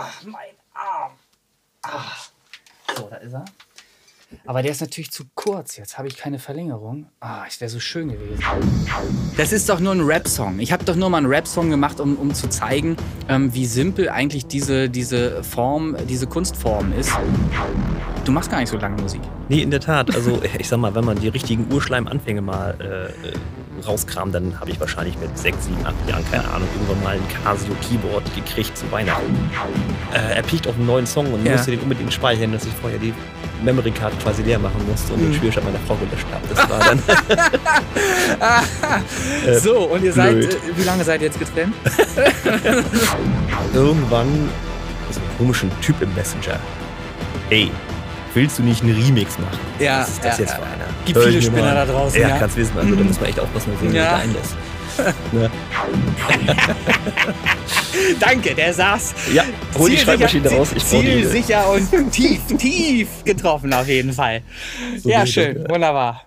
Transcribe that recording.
Ah, mein Arm. Ah. So, da ist er. Aber der ist natürlich zu kurz. Jetzt habe ich keine Verlängerung. Ah, es wäre so schön gewesen. Das ist doch nur ein Rap-Song. Ich habe doch nur mal einen Rap-Song gemacht, um, um zu zeigen, ähm, wie simpel eigentlich diese, diese Form, diese Kunstform ist. Du machst gar nicht so lange Musik. Nee, in der Tat. Also ich sag mal, wenn man die richtigen Urschleimanfänge mal äh, rauskramt, dann habe ich wahrscheinlich mit sechs, sieben, acht Jahren, keine Ahnung, irgendwann mal ein Casio-Keyboard gekriegt zu Weihnachten. Äh, er piekt auf einen neuen Song und ja. musste den unbedingt speichern, dass ich vorher die Memory Card quasi leer machen musste und mhm. den Spielstand meiner Frau gelöscht habe. Das war dann. so, und ihr seid, äh, wie lange seid ihr jetzt getrennt? Irgendwann, so einen komischen Typ im Messenger. Ey, willst du nicht einen Remix machen? Ja, Was ist das ja, jetzt ja. für einer? Gibt viele Spinner da draußen. Ja, ja. kannst wissen. Also da muss man echt aufpassen, wen ja. man da einlässt. Ne? Danke, der saß. Ja, hol die Schreibmaschine raus. Ich Zielsicher und tief, tief getroffen auf jeden Fall. So ja, schön, wunderbar.